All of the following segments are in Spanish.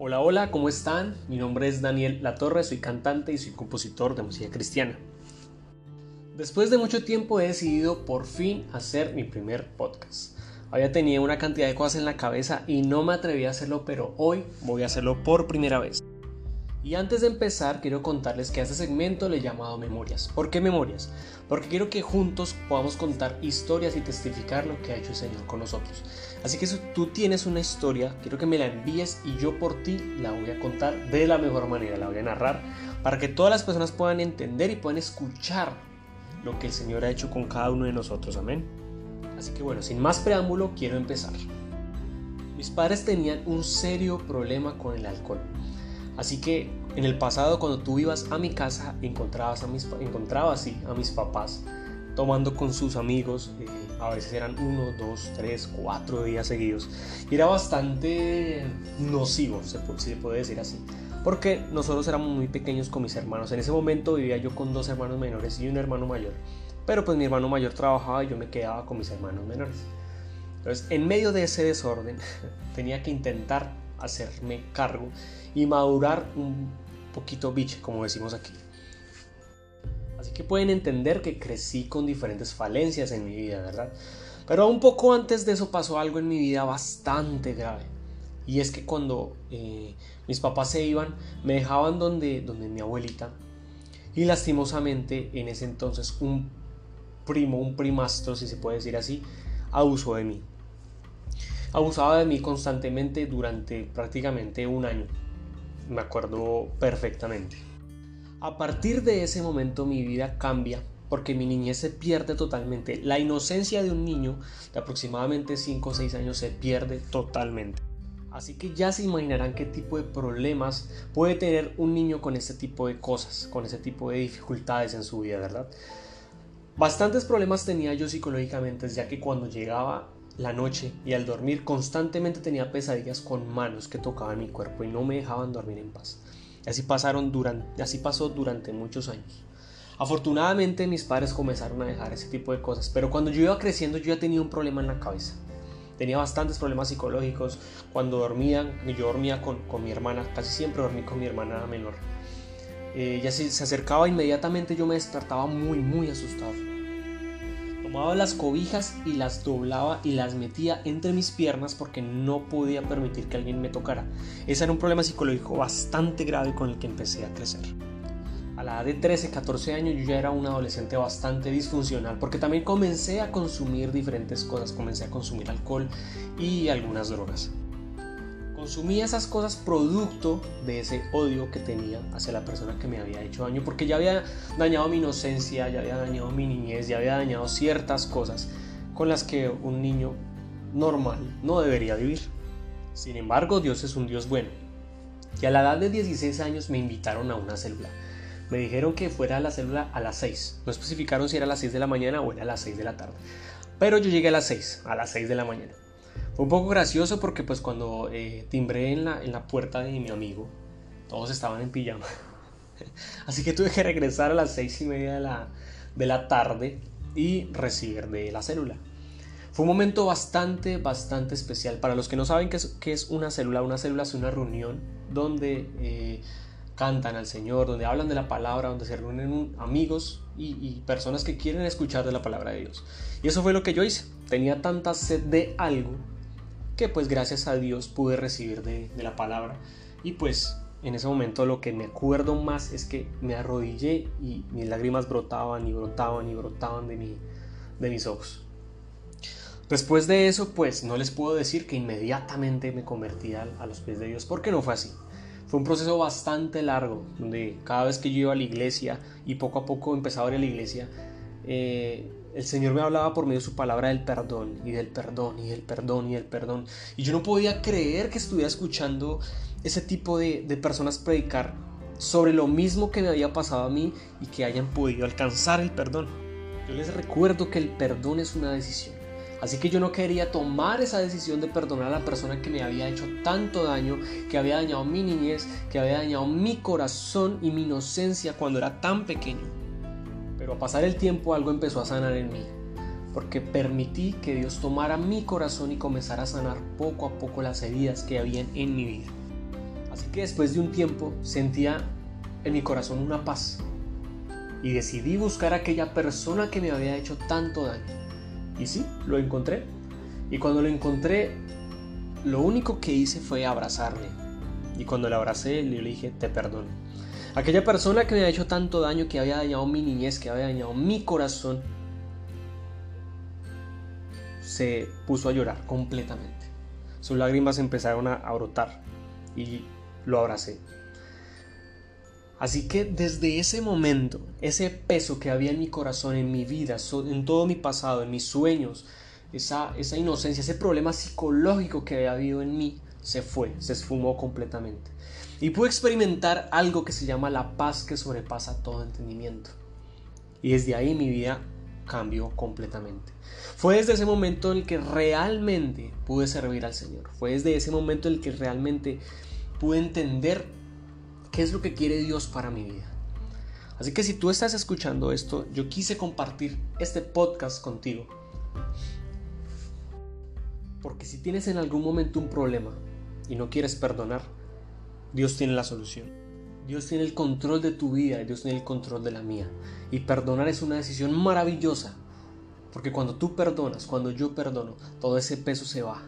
Hola, hola, ¿cómo están? Mi nombre es Daniel Latorre, soy cantante y soy compositor de música cristiana. Después de mucho tiempo he decidido por fin hacer mi primer podcast. Había tenido una cantidad de cosas en la cabeza y no me atreví a hacerlo, pero hoy voy a hacerlo por primera vez. Y antes de empezar, quiero contarles que a este segmento le he llamado Memorias. ¿Por qué Memorias? Porque quiero que juntos podamos contar historias y testificar lo que ha hecho el Señor con nosotros. Así que si tú tienes una historia, quiero que me la envíes y yo por ti la voy a contar de la mejor manera, la voy a narrar para que todas las personas puedan entender y puedan escuchar lo que el Señor ha hecho con cada uno de nosotros. Amén. Así que bueno, sin más preámbulo, quiero empezar. Mis padres tenían un serio problema con el alcohol. Así que en el pasado cuando tú ibas a mi casa encontrabas a mis, encontrabas, sí, a mis papás tomando con sus amigos, eh, a veces eran uno, dos, tres, cuatro días seguidos. Y era bastante nocivo, se se puede decir así. Porque nosotros éramos muy pequeños con mis hermanos. En ese momento vivía yo con dos hermanos menores y un hermano mayor. Pero pues mi hermano mayor trabajaba y yo me quedaba con mis hermanos menores. Entonces, en medio de ese desorden, tenía que intentar hacerme cargo y madurar un poquito bitch, como decimos aquí. Así que pueden entender que crecí con diferentes falencias en mi vida, ¿verdad? Pero un poco antes de eso pasó algo en mi vida bastante grave. Y es que cuando eh, mis papás se iban, me dejaban donde, donde mi abuelita. Y lastimosamente en ese entonces un primo, un primastro, si se puede decir así, abusó de mí abusaba de mí constantemente durante prácticamente un año. Me acuerdo perfectamente. A partir de ese momento mi vida cambia porque mi niñez se pierde totalmente. La inocencia de un niño de aproximadamente 5 o 6 años se pierde totalmente. Así que ya se imaginarán qué tipo de problemas puede tener un niño con este tipo de cosas, con ese tipo de dificultades en su vida, ¿verdad? Bastantes problemas tenía yo psicológicamente, ya que cuando llegaba la noche y al dormir constantemente tenía pesadillas con manos que tocaban mi cuerpo y no me dejaban dormir en paz. Así, pasaron durante, así pasó durante muchos años. Afortunadamente mis padres comenzaron a dejar ese tipo de cosas, pero cuando yo iba creciendo yo ya tenía un problema en la cabeza. Tenía bastantes problemas psicológicos. Cuando dormía, yo dormía con, mi hermana, casi siempre dormí con mi hermana menor. Eh, ella se acercaba inmediatamente, yo me despertaba muy, muy asustado Tomaba las cobijas y las doblaba y las metía entre mis piernas porque no podía permitir que alguien me tocara. Ese era un problema psicológico bastante grave con el que empecé a crecer. A la edad de 13, 14 años yo ya era un adolescente bastante disfuncional porque también comencé a consumir diferentes cosas, comencé a consumir alcohol y algunas drogas. Consumía esas cosas producto de ese odio que tenía hacia la persona que me había hecho daño, porque ya había dañado mi inocencia, ya había dañado mi niñez, ya había dañado ciertas cosas con las que un niño normal no debería vivir. Sin embargo, Dios es un Dios bueno. Y a la edad de 16 años me invitaron a una célula. Me dijeron que fuera a la célula a las 6. No especificaron si era a las 6 de la mañana o era a las 6 de la tarde. Pero yo llegué a las 6, a las 6 de la mañana. Un poco gracioso porque pues cuando eh, timbré en la, en la puerta de mi amigo, todos estaban en pijama. Así que tuve que regresar a las seis y media de la, de la tarde y recibir de la célula. Fue un momento bastante, bastante especial. Para los que no saben qué es, qué es una célula, una célula es una reunión donde eh, cantan al Señor, donde hablan de la palabra, donde se reúnen amigos y, personas que quieren escuchar de la palabra de Dios. Y eso fue lo que yo hice. Tenía tanta sed de algo que pues gracias a Dios pude recibir de, la palabra. Y pues en ese momento lo que me acuerdo más es que me arrodillé y mis lágrimas brotaban y brotaban y brotaban de, mi, de mis ojos. Después de eso, pues no les puedo decir que inmediatamente me convertí a, los pies de Dios, porque no fue así. Fue un proceso bastante largo, donde cada vez que yo iba a la iglesia y poco a poco empezaba a ir a la iglesia, eh, el Señor me hablaba por medio de su palabra del perdón y del perdón y del perdón y del perdón. Y yo no podía creer que estuviera escuchando ese tipo de, de personas predicar sobre lo mismo que me había pasado a mí y que hayan podido alcanzar el perdón. Yo les recuerdo que el perdón es una decisión. Así que yo no quería tomar esa decisión de perdonar a la persona que me había hecho tanto daño, que había dañado mi niñez, que había dañado mi corazón y mi inocencia cuando era tan pequeño. Pero a pasar el tiempo algo empezó a sanar en mí, porque permití que Dios tomara mi corazón y comenzara a sanar poco a poco las heridas que habían en mi vida. Así que después de un tiempo sentía en mi corazón una paz y decidí buscar a aquella persona que me había hecho tanto daño. Y sí, lo encontré. Y cuando lo encontré, lo único que hice fue abrazarle. Y cuando le abracé, le dije, te perdono. Aquella persona que me había hecho tanto daño, que había dañado mi niñez, que había dañado mi corazón, se puso a llorar completamente. Sus lágrimas empezaron a brotar y lo abracé. Así que desde ese momento, ese peso que había en mi corazón, en mi vida, en todo mi pasado, en mis sueños, esa, esa inocencia, ese problema psicológico que había habido en mí, se fue, se esfumó completamente. Y pude experimentar algo que se llama la paz que sobrepasa todo entendimiento. Y desde ahí mi vida cambió completamente. Fue desde ese momento en el que realmente pude servir al Señor. Fue desde ese momento en el que realmente pude entender qué es lo que quiere Dios para mi vida. Así que si tú estás escuchando esto, yo quise compartir este podcast contigo. Porque si tienes en algún momento un problema y no quieres perdonar, Dios tiene la solución. Dios tiene el control de tu vida Dios tiene el control de la mía. Y perdonar es una decisión maravillosa. Porque cuando tú perdonas, cuando yo perdono, todo ese peso se va.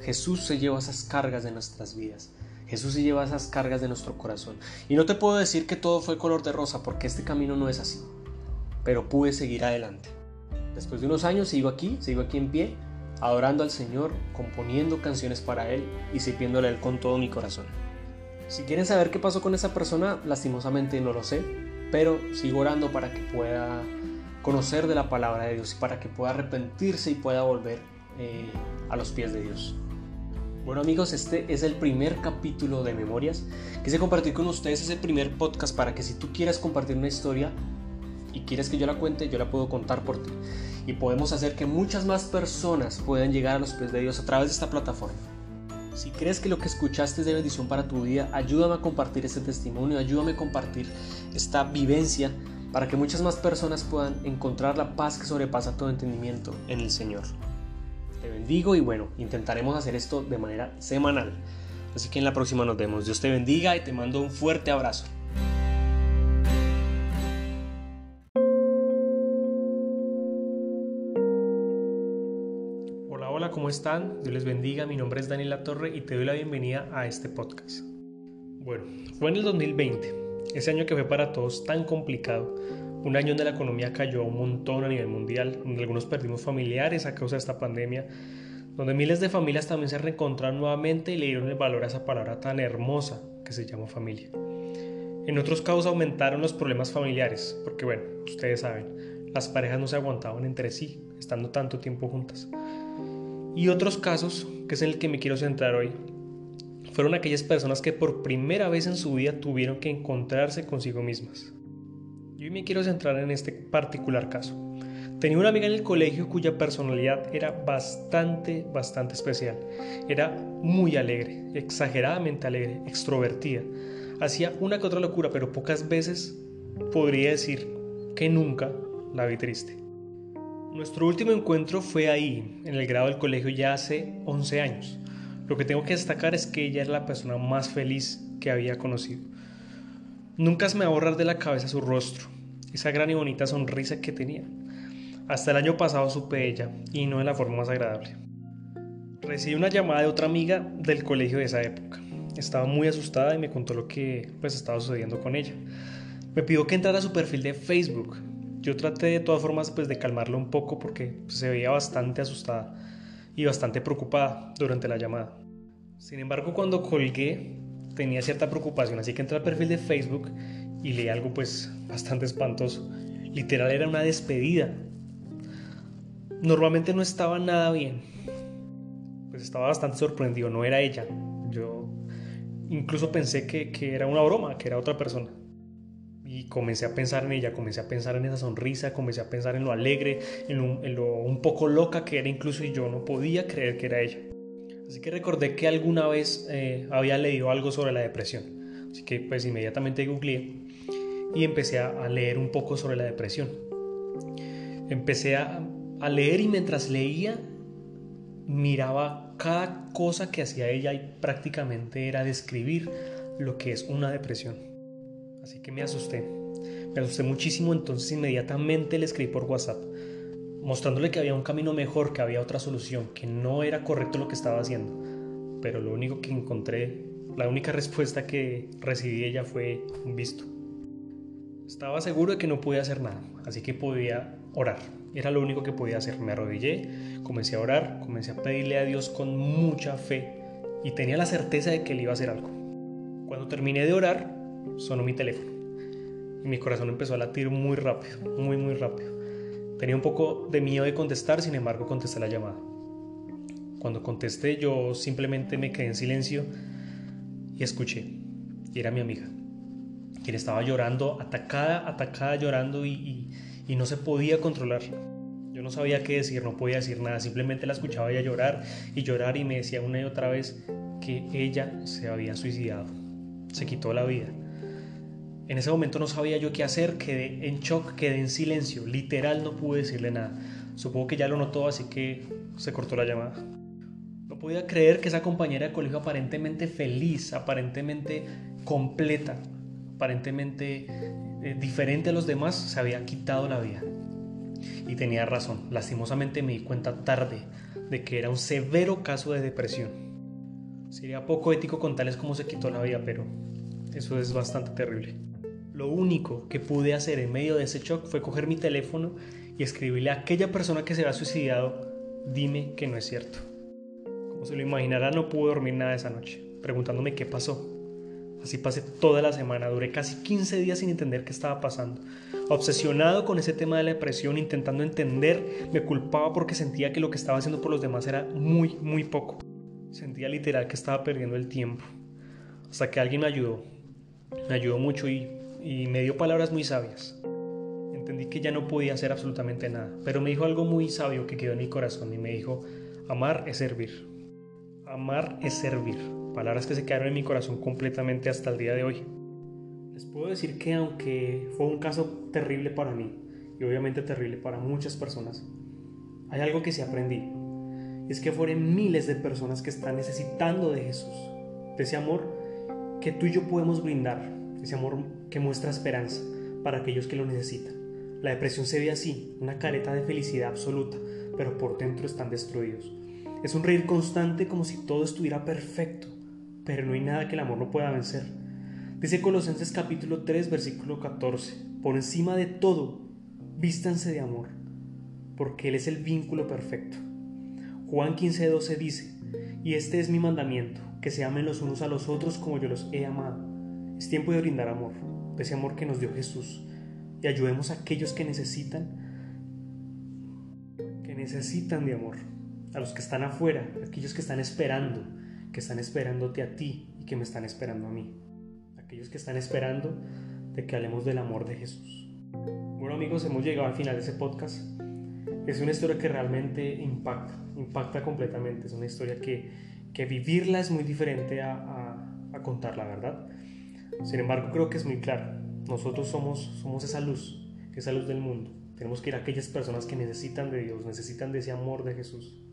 Jesús se lleva esas cargas de nuestras vidas. Jesús se lleva esas cargas de nuestro corazón. Y no te puedo decir que todo fue color de rosa, porque este camino no es así. Pero pude seguir adelante. Después de unos años sigo aquí, sigo aquí en pie, adorando al Señor, componiendo canciones para Él y sirviéndole a Él con todo mi corazón. Si quieren saber qué pasó con esa persona, lastimosamente no lo sé, pero sigo orando para que pueda conocer de la palabra de Dios y para que pueda arrepentirse y pueda volver eh, a los pies de Dios. Bueno amigos, este es el primer capítulo de Memorias. Quise compartir con ustedes ese primer podcast para que si tú quieres compartir una historia y quieres que yo la cuente, yo la puedo contar por ti. Y podemos hacer que muchas más personas puedan llegar a los pies de Dios a través de esta plataforma. Si crees que lo que escuchaste es de bendición para tu vida, ayúdame a compartir este testimonio, ayúdame a compartir esta vivencia para que muchas más personas puedan encontrar la paz que sobrepasa todo entendimiento en el Señor bendigo y bueno, intentaremos hacer esto de manera semanal. Así que en la próxima nos vemos. Dios te bendiga y te mando un fuerte abrazo. ¿Cómo están? Dios les bendiga. Mi nombre es Daniel La Torre y te doy la bienvenida a este podcast. Bueno, fue en el 2020, ese año que fue para todos tan complicado un año donde la economía cayó un montón a nivel mundial, donde algunos perdimos familiares a causa de esta pandemia, donde miles de familias también se reencontraron nuevamente y le dieron el valor a esa palabra tan hermosa que se llama familia. En otros casos aumentaron los problemas familiares, porque bueno, ustedes saben, las parejas no se aguantaban entre sí, estando tanto tiempo juntas. Y otros casos, que es en el que me quiero centrar hoy, fueron aquellas personas que por primera vez en su vida tuvieron que encontrarse consigo mismas. Yo me quiero centrar en este particular caso. Tenía una amiga en el colegio cuya personalidad era bastante, bastante especial. Era muy alegre, exageradamente alegre, extrovertida. Hacía una que otra locura, pero pocas veces podría decir que nunca la vi triste. Nuestro último encuentro fue ahí, en el grado del colegio, ya hace 11 años. Lo que tengo que destacar es que ella era la persona más feliz que había conocido. Nunca se me va a borrar de la cabeza su rostro, esa gran y bonita sonrisa que tenía. Hasta el año pasado supe ella, y no de la forma más agradable. Recibí una llamada de otra amiga del colegio de esa época. Estaba muy asustada y me contó lo que pues estaba sucediendo con ella. Me pidió que entrara a su perfil de Facebook. Yo traté de todas formas pues de calmarla un poco porque pues, se veía bastante asustada y bastante preocupada durante la llamada. Sin embargo, cuando colgué, tenía cierta preocupación, así que entré al perfil de Facebook y leí algo pues bastante espantoso. Literal era una despedida. Normalmente no estaba nada bien. Pues estaba bastante sorprendido, no era ella. Yo incluso pensé que, que era una broma, que era otra persona. Y comencé a pensar en ella, comencé a pensar en esa sonrisa, comencé a pensar en lo alegre, en lo, un poco loca que era incluso y yo no podía creer que era ella. Así que recordé que alguna vez eh, había leído algo sobre la depresión. Así que pues inmediatamente googleé y empecé a, leer un poco sobre la depresión. Empecé a, a leer y mientras leía miraba cada cosa que hacía ella y prácticamente era describir lo que es una depresión. Así que me asusté. Me asusté muchísimo, entonces inmediatamente le escribí por WhatsApp, mostrándole que había un camino mejor, que había otra solución, que no era correcto lo que estaba haciendo. Pero lo único que encontré, la única respuesta que recibí ella fue un visto. Estaba seguro de que no podía hacer nada, así que podía orar. Era lo único que podía hacer. Me arrodillé, comencé a orar, comencé a pedirle a Dios con mucha fe y tenía la certeza de que Él iba a hacer algo. Cuando terminé de orar, sonó mi teléfono y mi corazón empezó a latir muy rápido, muy, muy rápido. Tenía un poco de miedo de contestar, sin embargo contesté la llamada. Cuando contesté yo simplemente me quedé en silencio y escuché. Y era mi amiga, quien estaba llorando, atacada, atacada, llorando y, y no se podía controlar. Yo no sabía qué decir, no podía decir nada, simplemente la escuchaba ella llorar y llorar y me decía una y otra vez que ella se había suicidado, se quitó la vida. En ese momento no sabía yo qué hacer, quedé en shock, quedé en silencio, literal no pude decirle nada. Supongo que ya lo notó, así que se cortó la llamada. No podía creer que esa compañera de colegio aparentemente feliz, aparentemente completa, aparentemente eh, diferente a los demás, se había quitado la vida. Y tenía razón, lastimosamente me di cuenta tarde de que era un severo caso de depresión. Sería poco ético contarles cómo se quitó la vida, pero eso es bastante terrible. Lo único que pude hacer en medio de ese shock fue coger mi teléfono y escribirle a aquella persona que se había suicidado, dime que no es cierto. Como se lo imaginará, no pude dormir nada esa noche, preguntándome qué pasó, Así pasé toda la semana, duré casi 15 días sin entender qué estaba pasando. Obsesionado con ese tema de la depresión, intentando entender, me culpaba porque sentía que lo que estaba haciendo por los demás era muy, muy poco. Sentía literal que estaba perdiendo el tiempo. Hasta que alguien me ayudó. Me ayudó mucho y, y me dio palabras muy sabias. Entendí que ya no podía hacer absolutamente nada, pero me dijo algo muy sabio que quedó en mi corazón y me dijo, amar es servir. Amar es servir palabras que se quedaron en mi corazón completamente hasta el día de hoy. Les puedo decir que aunque fue un caso terrible para mí, y obviamente terrible para muchas personas, hay algo que sí aprendí. Y es que fueron miles de personas que están necesitando de Jesús, de ese amor que tú y yo podemos brindar, ese amor que muestra esperanza para aquellos que lo necesitan. La depresión se ve así, una careta de felicidad absoluta, pero por dentro están destruidos. Es un reír constante como si todo estuviera perfecto, pero no hay nada que el amor no pueda vencer. Dice Colosenses capítulo 3 versículo 14, por encima de todo, vístanse de amor, porque Él es el vínculo perfecto. Juan 15, 12 dice, y este es mi mandamiento, que se amen los unos a los otros como yo los he amado. Es tiempo de brindar amor, de ese amor que nos dio Jesús, y ayudemos a aquellos que necesitan, que necesitan de amor, a los que están afuera, a aquellos que están esperando, que están esperándote a ti y que me están esperando a mí. Aquellos que están esperando de que hablemos del amor de Jesús. Bueno amigos, hemos llegado al final de ese podcast. Es una historia que realmente impacta, impacta completamente. Es una historia que, que vivirla es muy diferente a, a, a contarla, ¿verdad? Sin embargo, creo que es muy claro. Nosotros somos, esa luz, esa luz del mundo. Tenemos que ir a aquellas personas que necesitan de Dios, necesitan de ese amor de Jesús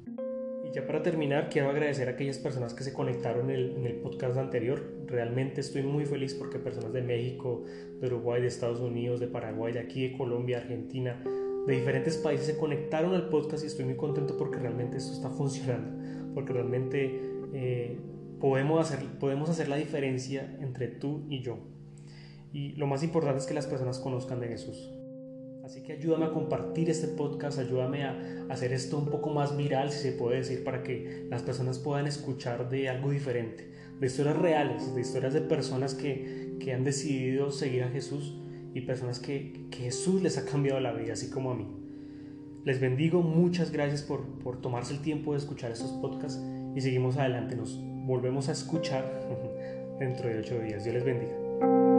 ya para terminar, quiero agradecer a aquellas personas que se conectaron en el, podcast anterior. Realmente estoy muy feliz porque personas de México, de Uruguay, de Estados Unidos, de Paraguay, de aquí, de Colombia, Argentina, de diferentes países se conectaron al podcast y estoy muy contento porque realmente esto está funcionando, porque realmente eh, podemos, hacer, podemos hacer la diferencia entre tú y yo. Y lo más importante es que las personas conozcan de Jesús. Así que ayúdame a compartir este podcast, ayúdame a hacer esto un poco más viral, si se puede decir, para que las personas puedan escuchar de algo diferente, de historias reales, de historias de personas que, que han decidido seguir a Jesús y personas que, que, Jesús les ha cambiado la vida, así como a mí. Les bendigo, muchas gracias por, por tomarse el tiempo de escuchar estos podcasts y seguimos adelante, nos volvemos a escuchar dentro de ocho días. Dios les bendiga.